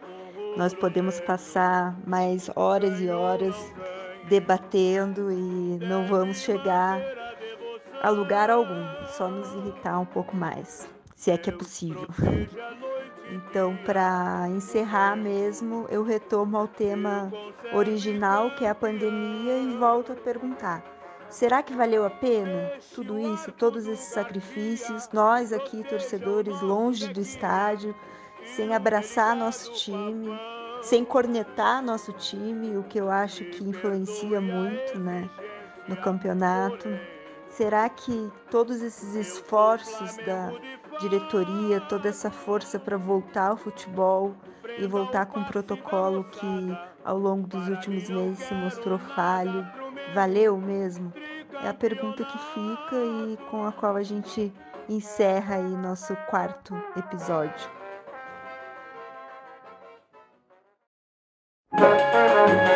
[SPEAKER 8] nós podemos passar mais horas e horas debatendo e não vamos chegar a lugar algum, só nos irritar um pouco mais, se é que é possível. Então, para encerrar mesmo, eu retomo ao tema original, que é a pandemia, e volto a perguntar: Será que valeu a pena tudo isso, todos esses sacrifícios? Nós aqui, torcedores, longe do estádio, sem abraçar nosso time, sem cornetar nosso time, o que eu acho que influencia muito né, no campeonato. Será que todos esses esforços da diretoria, toda essa força para voltar ao futebol e voltar com um protocolo que ao longo dos últimos meses se mostrou falho. Valeu mesmo? É a pergunta que fica e com a qual a gente encerra aí nosso quarto episódio. Música